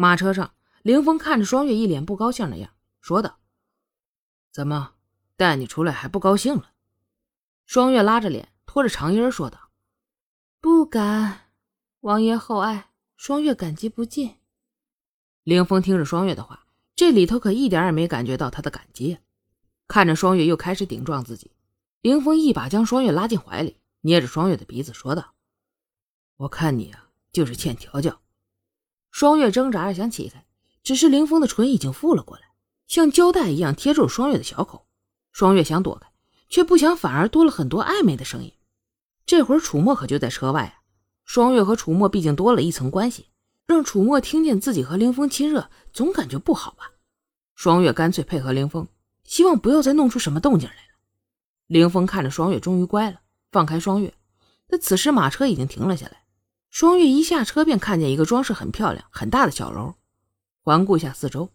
马车上，凌风看着双月一脸不高兴的样，说道：“怎么带你出来还不高兴了？”双月拉着脸，拖着长音说道：“不敢，王爷厚爱，双月感激不尽。”凌风听着双月的话，这里头可一点也没感觉到他的感激。看着双月又开始顶撞自己，凌风一把将双月拉进怀里，捏着双月的鼻子说道：“我看你啊，就是欠调教。”双月挣扎着想起开，只是凌风的唇已经附了过来，像胶带一样贴住了双月的小口。双月想躲开，却不想反而多了很多暧昧的声音。这会儿楚墨可就在车外啊！双月和楚墨毕竟多了一层关系，让楚墨听见自己和凌风亲热，总感觉不好吧？双月干脆配合凌风，希望不要再弄出什么动静来了。凌风看着双月，终于乖了，放开双月。但此时马车已经停了下来。双月一下车便看见一个装饰很漂亮、很大的小楼，环顾一下四周，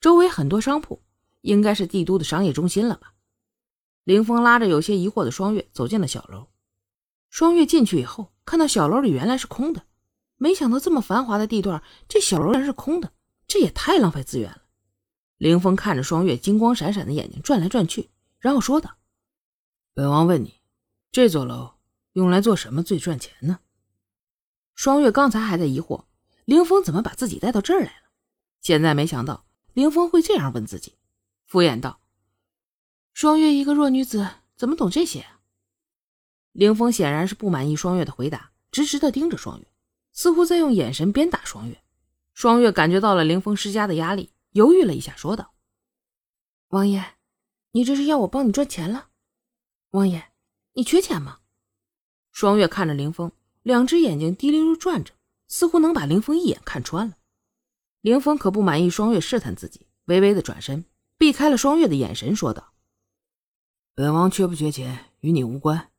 周围很多商铺，应该是帝都的商业中心了吧？凌风拉着有些疑惑的双月走进了小楼。双月进去以后，看到小楼里原来是空的，没想到这么繁华的地段，这小楼竟然是空的，这也太浪费资源了。凌风看着双月金光闪闪的眼睛转来转去，然后说道：“本王问你，这座楼用来做什么最赚钱呢？”双月刚才还在疑惑，凌风怎么把自己带到这儿来了。现在没想到凌风会这样问自己，敷衍道：“双月一个弱女子，怎么懂这些？”凌风显然是不满意双月的回答，直直的盯着双月，似乎在用眼神鞭打双月。双月感觉到了凌风施加的压力，犹豫了一下，说道：“王爷，你这是要我帮你赚钱了？王爷，你缺钱吗？”双月看着凌风。两只眼睛滴溜溜转着，似乎能把凌风一眼看穿了。凌风可不满意双月试探自己，微微的转身，避开了双月的眼神，说道：“本王缺不缺钱与你无关，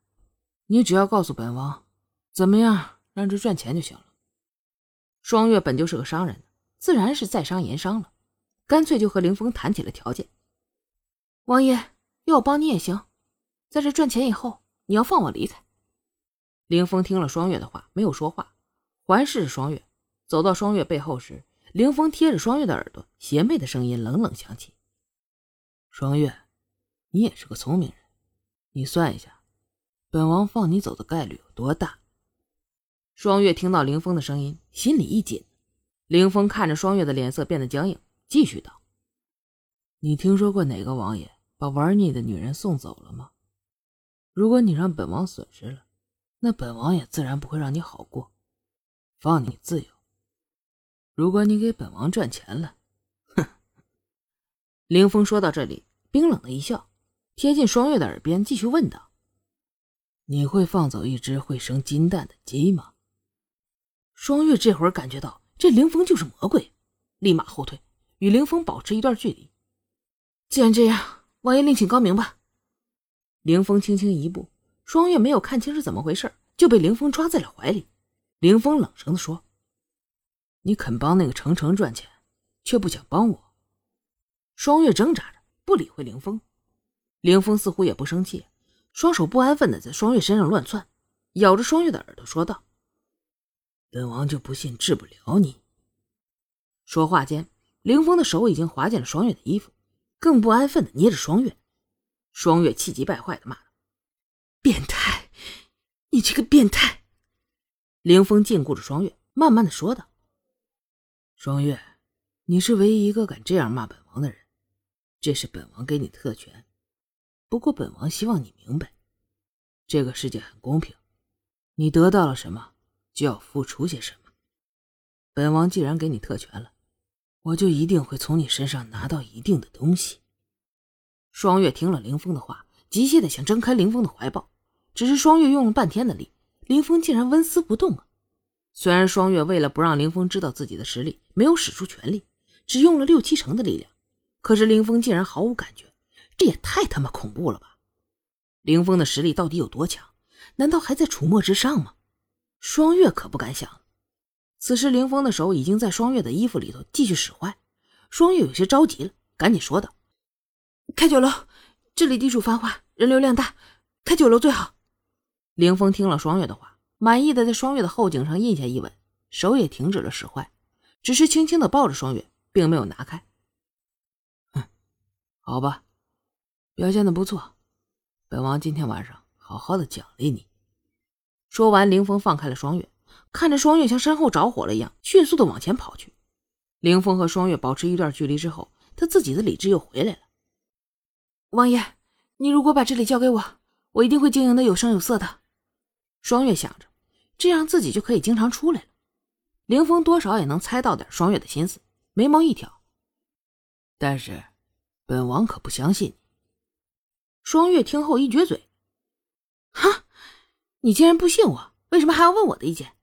你只要告诉本王，怎么样让这赚钱就行了。”双月本就是个商人，自然是在商言商了，干脆就和凌风谈起了条件。王爷要我帮你也行，在这赚钱以后，你要放我离开。凌风听了双月的话，没有说话，环视着双月。走到双月背后时，凌风贴着双月的耳朵，邪魅的声音冷冷响起：“双月，你也是个聪明人，你算一下，本王放你走的概率有多大？”双月听到凌风的声音，心里一紧。凌风看着双月的脸色变得僵硬，继续道：“你听说过哪个王爷把玩腻的女人送走了吗？如果你让本王损失了。”那本王也自然不会让你好过，放你自由。如果你给本王赚钱了，哼！凌风说到这里，冰冷的一笑，贴近双月的耳边继续问道：“你会放走一只会生金蛋的鸡吗？”双月这会儿感觉到这凌风就是魔鬼，立马后退，与凌风保持一段距离。既然这样，王爷另请高明吧。凌风轻轻一步。双月没有看清是怎么回事，就被凌风抓在了怀里。凌风冷声的说：“你肯帮那个程程赚钱，却不想帮我。”双月挣扎着不理会凌风，凌风似乎也不生气，双手不安分的在双月身上乱窜，咬着双月的耳朵说道：“本王就不信治不了你。”说话间，凌风的手已经滑进了双月的衣服，更不安分的捏着双月。双月气急败坏的骂道。变态！你这个变态！凌风禁锢着双月，慢慢的说道：“双月，你是唯一一个敢这样骂本王的人，这是本王给你特权。不过本王希望你明白，这个世界很公平，你得到了什么，就要付出些什么。本王既然给你特权了，我就一定会从你身上拿到一定的东西。”双月听了凌风的话，急切的想挣开凌风的怀抱。只是双月用了半天的力，林峰竟然纹丝不动啊！虽然双月为了不让林峰知道自己的实力，没有使出全力，只用了六七成的力量，可是林峰竟然毫无感觉，这也太他妈恐怖了吧！林峰的实力到底有多强？难道还在楚墨之上吗？双月可不敢想。此时林峰的手已经在双月的衣服里头继续使坏，双月有些着急了，赶紧说道：“开酒楼，这里地处繁华，人流量大，开酒楼最好。”凌风听了双月的话，满意的在双月的后颈上印下一吻，手也停止了使坏，只是轻轻的抱着双月，并没有拿开。哼，好吧，表现的不错，本王今天晚上好好的奖励你。说完，凌风放开了双月，看着双月像身后着火了一样，迅速的往前跑去。凌风和双月保持一段距离之后，他自己的理智又回来了。王爷，你如果把这里交给我，我一定会经营的有声有色的。双月想着，这样自己就可以经常出来了。凌风多少也能猜到点双月的心思，眉毛一挑。但是，本王可不相信你。双月听后一撅嘴：“哈，你既然不信我，为什么还要问我的意见？”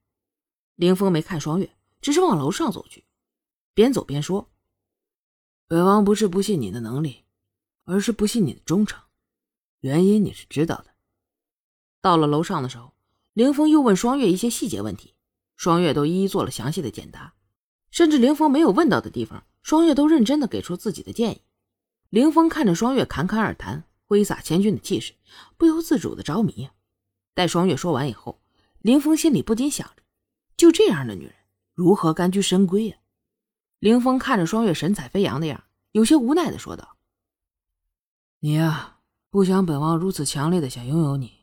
凌风没看双月，只是往楼上走去，边走边说：“本王不是不信你的能力，而是不信你的忠诚。原因你是知道的。”到了楼上的时候，凌风又问双月一些细节问题。双月都一一做了详细的简答，甚至凌峰没有问到的地方，双月都认真的给出自己的建议。凌峰看着双月侃侃而谈、挥洒千钧的气势，不由自主的着迷。待双月说完以后，凌峰心里不禁想着：就这样的女人，如何甘居深闺呀？凌峰看着双月神采飞扬的样，有些无奈的说道：“你呀，不想本王如此强烈的想拥有你，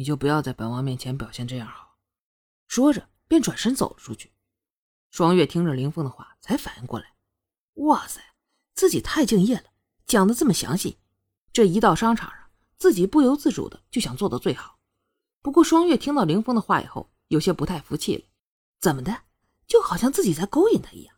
你就不要在本王面前表现这样好。”说着。便转身走了出去。双月听着林峰的话，才反应过来：哇塞，自己太敬业了，讲的这么详细。这一到商场上，自己不由自主的就想做到最好。不过，双月听到林峰的话以后，有些不太服气了：怎么的，就好像自己在勾引他一样。